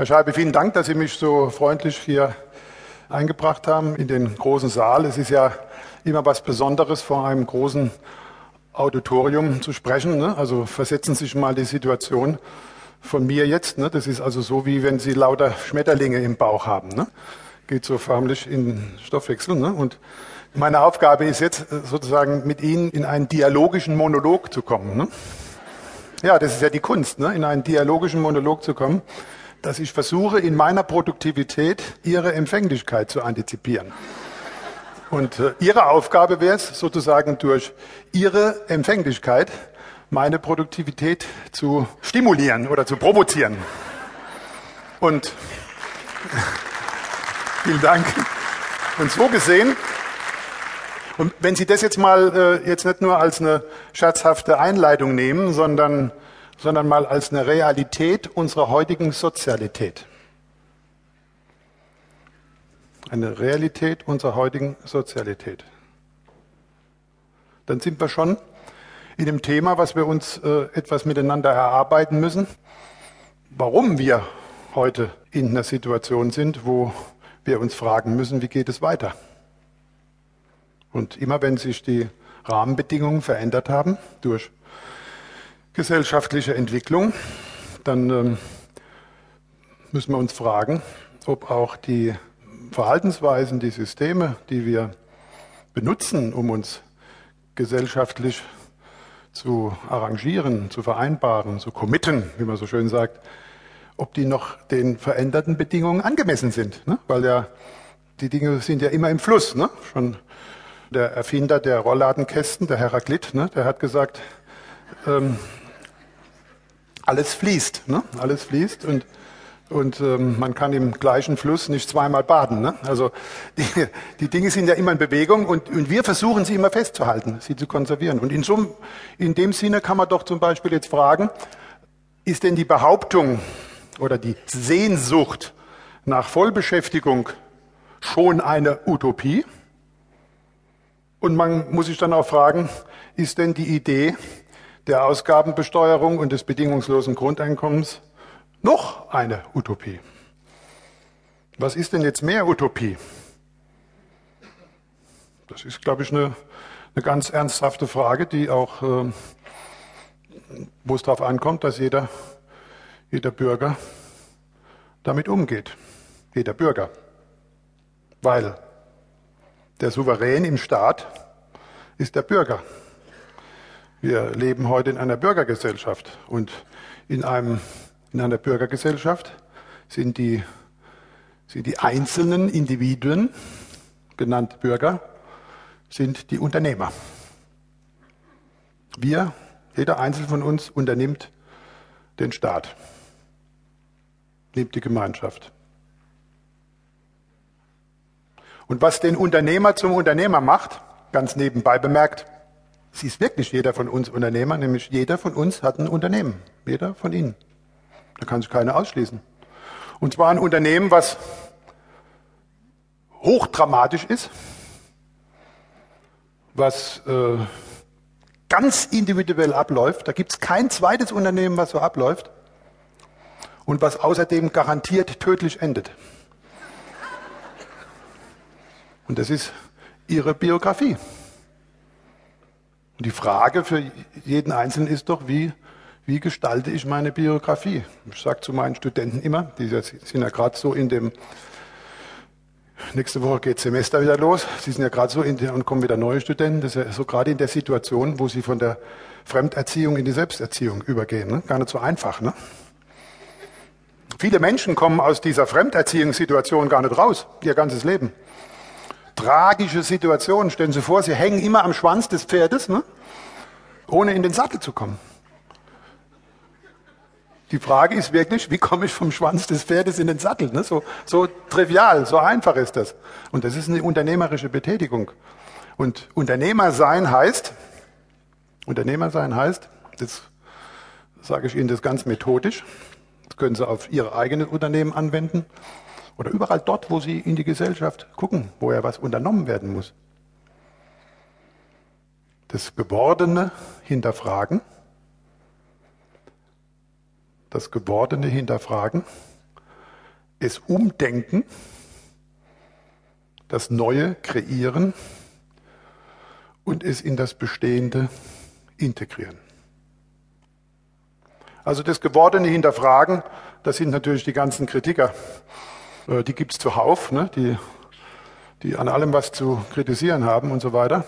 Herr Scheibe, vielen Dank, dass Sie mich so freundlich hier eingebracht haben in den großen Saal. Es ist ja immer was Besonderes, vor einem großen Auditorium zu sprechen. Ne? Also versetzen Sie sich mal die Situation von mir jetzt. Ne? Das ist also so, wie wenn Sie lauter Schmetterlinge im Bauch haben. Ne? Geht so förmlich in Stoffwechsel. Ne? Und meine Aufgabe ist jetzt sozusagen mit Ihnen in einen dialogischen Monolog zu kommen. Ne? Ja, das ist ja die Kunst, ne? in einen dialogischen Monolog zu kommen dass ich versuche, in meiner Produktivität Ihre Empfänglichkeit zu antizipieren. Und äh, Ihre Aufgabe wäre es, sozusagen durch Ihre Empfänglichkeit meine Produktivität zu stimulieren oder zu provozieren. Und vielen Dank. Und so gesehen, und wenn Sie das jetzt mal äh, jetzt nicht nur als eine scherzhafte Einleitung nehmen, sondern sondern mal als eine Realität unserer heutigen Sozialität. Eine Realität unserer heutigen Sozialität. Dann sind wir schon in dem Thema, was wir uns äh, etwas miteinander erarbeiten müssen, warum wir heute in einer Situation sind, wo wir uns fragen müssen, wie geht es weiter? Und immer wenn sich die Rahmenbedingungen verändert haben durch gesellschaftliche Entwicklung, dann ähm, müssen wir uns fragen, ob auch die Verhaltensweisen, die Systeme, die wir benutzen, um uns gesellschaftlich zu arrangieren, zu vereinbaren, zu committen, wie man so schön sagt, ob die noch den veränderten Bedingungen angemessen sind. Ne? Weil ja die Dinge sind ja immer im Fluss. Ne? Schon der Erfinder der Rollladenkästen, der Heraklit, ne? der hat gesagt, ähm, alles fließt, ne? alles fließt und und ähm, man kann im gleichen Fluss nicht zweimal baden. Ne? Also die, die Dinge sind ja immer in Bewegung und, und wir versuchen sie immer festzuhalten, sie zu konservieren. Und in, so, in dem Sinne kann man doch zum Beispiel jetzt fragen, ist denn die Behauptung oder die Sehnsucht nach Vollbeschäftigung schon eine Utopie? Und man muss sich dann auch fragen, ist denn die Idee, der Ausgabenbesteuerung und des bedingungslosen Grundeinkommens noch eine Utopie. Was ist denn jetzt mehr Utopie? Das ist, glaube ich, eine, eine ganz ernsthafte Frage, die auch, äh, wo es darauf ankommt, dass jeder, jeder Bürger damit umgeht. Jeder Bürger. Weil der Souverän im Staat ist der Bürger. Wir leben heute in einer Bürgergesellschaft und in, einem, in einer Bürgergesellschaft sind die, sind die einzelnen Individuen, genannt Bürger, sind die Unternehmer. Wir, jeder Einzelne von uns unternimmt den Staat, nimmt die Gemeinschaft. Und was den Unternehmer zum Unternehmer macht, ganz nebenbei bemerkt, Sie ist wirklich jeder von uns Unternehmer, nämlich jeder von uns hat ein Unternehmen. Jeder von Ihnen. Da kann sich keiner ausschließen. Und zwar ein Unternehmen, was hochdramatisch ist, was äh, ganz individuell abläuft. Da gibt es kein zweites Unternehmen, was so abläuft. Und was außerdem garantiert tödlich endet. Und das ist Ihre Biografie. Und die Frage für jeden Einzelnen ist doch, wie, wie gestalte ich meine Biografie? Ich sage zu meinen Studenten immer, die sind ja gerade so in dem, nächste Woche geht Semester wieder los, sie sind ja gerade so in der, und kommen wieder neue Studenten, das ist ja so gerade in der Situation, wo sie von der Fremderziehung in die Selbsterziehung übergehen. Ne? Gar nicht so einfach. Ne? Viele Menschen kommen aus dieser Fremderziehungssituation gar nicht raus, ihr ganzes Leben tragische Situation. Stellen Sie vor, Sie hängen immer am Schwanz des Pferdes, ne? ohne in den Sattel zu kommen. Die Frage ist wirklich, wie komme ich vom Schwanz des Pferdes in den Sattel? Ne? So, so trivial, so einfach ist das. Und das ist eine unternehmerische Betätigung. Und Unternehmer sein heißt, Unternehmer sein heißt, das sage ich Ihnen das ganz methodisch, das können Sie auf Ihr eigenes Unternehmen anwenden, oder überall dort, wo Sie in die Gesellschaft gucken, wo ja was unternommen werden muss. Das Gewordene hinterfragen. Das Gewordene hinterfragen. es umdenken, das Neue kreieren und es in das Bestehende integrieren. Also das Gewordene hinterfragen, das sind natürlich die ganzen Kritiker. Äh, die gibt es zuhauf, ne? die, die an allem was zu kritisieren haben und so weiter.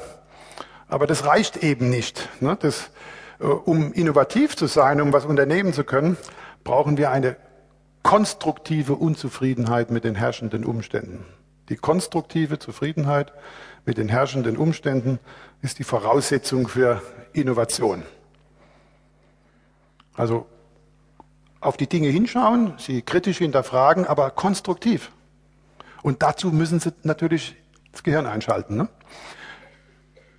Aber das reicht eben nicht. Ne? Das, äh, um innovativ zu sein, um was unternehmen zu können, brauchen wir eine konstruktive Unzufriedenheit mit den herrschenden Umständen. Die konstruktive Zufriedenheit mit den herrschenden Umständen ist die Voraussetzung für Innovation. Also auf die Dinge hinschauen, sie kritisch hinterfragen, aber konstruktiv. Und dazu müssen sie natürlich das Gehirn einschalten. Ne?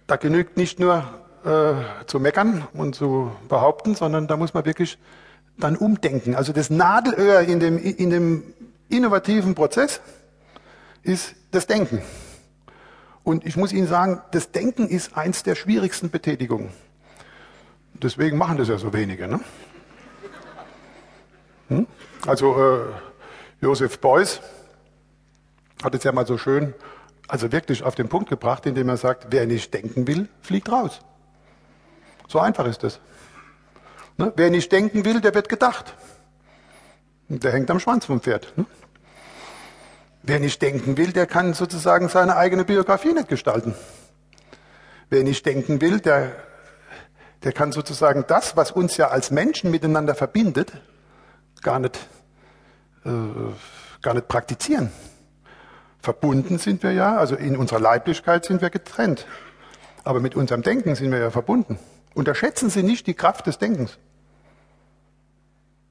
Da genügt nicht nur äh, zu meckern und zu behaupten, sondern da muss man wirklich dann umdenken. Also das Nadelöhr in dem, in dem innovativen Prozess ist das Denken. Und ich muss Ihnen sagen, das Denken ist eins der schwierigsten Betätigungen. Deswegen machen das ja so wenige. Ne? Also äh, Josef Beuys hat es ja mal so schön, also wirklich auf den Punkt gebracht, indem er sagt, wer nicht denken will, fliegt raus. So einfach ist das. Ne? Wer nicht denken will, der wird gedacht. Der hängt am Schwanz vom Pferd. Ne? Wer nicht denken will, der kann sozusagen seine eigene Biografie nicht gestalten. Wer nicht denken will, der, der kann sozusagen das, was uns ja als Menschen miteinander verbindet, gar nicht, äh, gar nicht praktizieren. Verbunden sind wir ja, also in unserer Leiblichkeit sind wir getrennt. Aber mit unserem Denken sind wir ja verbunden. Unterschätzen Sie nicht die Kraft des Denkens.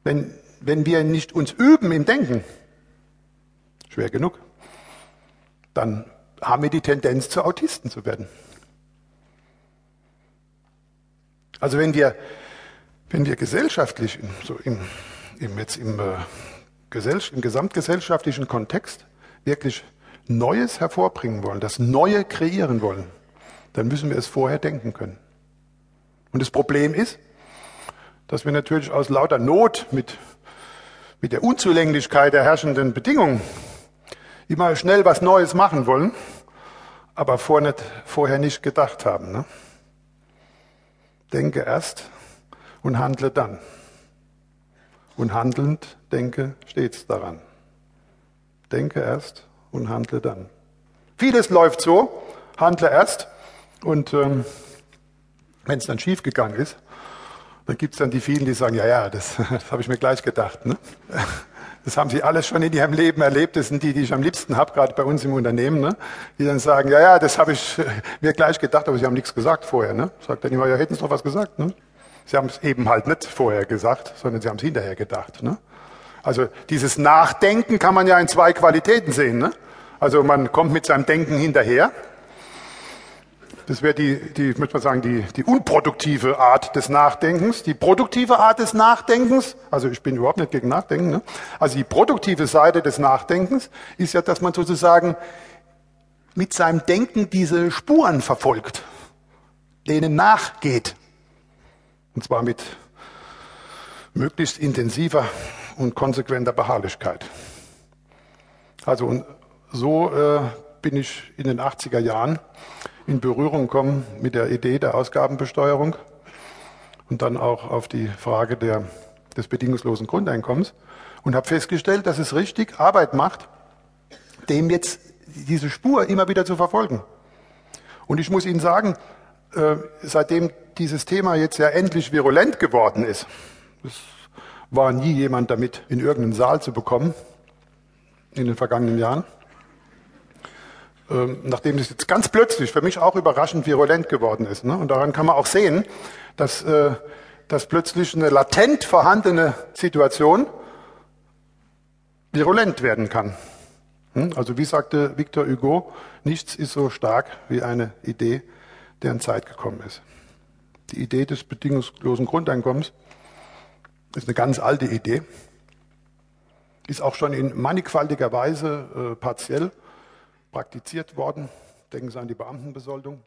Wenn, wenn wir nicht uns üben im Denken, schwer genug, dann haben wir die Tendenz, zu Autisten zu werden. Also wenn wir, wenn wir gesellschaftlich, so im, im, jetzt im, äh, im gesamtgesellschaftlichen Kontext wirklich Neues hervorbringen wollen, das Neue kreieren wollen, dann müssen wir es vorher denken können. Und das Problem ist, dass wir natürlich aus lauter Not mit, mit der Unzulänglichkeit der herrschenden Bedingungen immer schnell was Neues machen wollen, aber vor nicht, vorher nicht gedacht haben. Ne? Denke erst und handle dann. Und handelnd denke stets daran. Denke erst und handle dann. Vieles läuft so, handle erst und ähm, wenn es dann schiefgegangen ist, dann gibt es dann die vielen, die sagen, ja, ja, das, das habe ich mir gleich gedacht. Ne? Das haben sie alles schon in ihrem Leben erlebt. Das sind die, die ich am liebsten habe, gerade bei uns im Unternehmen, ne? die dann sagen, ja, ja, das habe ich mir gleich gedacht, aber sie haben nichts gesagt vorher. Ne? Sagt dann immer, ja, hätten sie doch was gesagt. Ne? Sie haben es eben halt nicht vorher gesagt, sondern sie haben es hinterher gedacht. Ne? Also dieses Nachdenken kann man ja in zwei Qualitäten sehen. Ne? Also man kommt mit seinem Denken hinterher das wäre die, die, möchte man sagen, die, die unproduktive Art des Nachdenkens. Die produktive Art des Nachdenkens, also ich bin überhaupt nicht gegen Nachdenken, ne? also die produktive Seite des Nachdenkens ist ja, dass man sozusagen mit seinem Denken diese Spuren verfolgt, denen nachgeht. Und zwar mit möglichst intensiver und konsequenter Beharrlichkeit. Also und so äh, bin ich in den 80er Jahren in Berührung kommen mit der Idee der Ausgabenbesteuerung und dann auch auf die Frage der, des bedingungslosen Grundeinkommens und habe festgestellt, dass es richtig Arbeit macht, dem jetzt diese Spur immer wieder zu verfolgen. Und ich muss Ihnen sagen, äh, seitdem dieses Thema jetzt ja endlich virulent geworden ist, es war nie jemand damit in irgendeinen Saal zu bekommen in den vergangenen Jahren, ähm, nachdem es jetzt ganz plötzlich für mich auch überraschend virulent geworden ist. Ne? Und daran kann man auch sehen, dass, äh, dass plötzlich eine latent vorhandene Situation virulent werden kann. Hm? Also wie sagte Victor Hugo, nichts ist so stark wie eine Idee, deren Zeit gekommen ist. Die Idee des bedingungslosen Grundeinkommens ist eine ganz alte Idee, ist auch schon in mannigfaltiger Weise äh, partiell praktiziert worden. Denken Sie an die Beamtenbesoldung.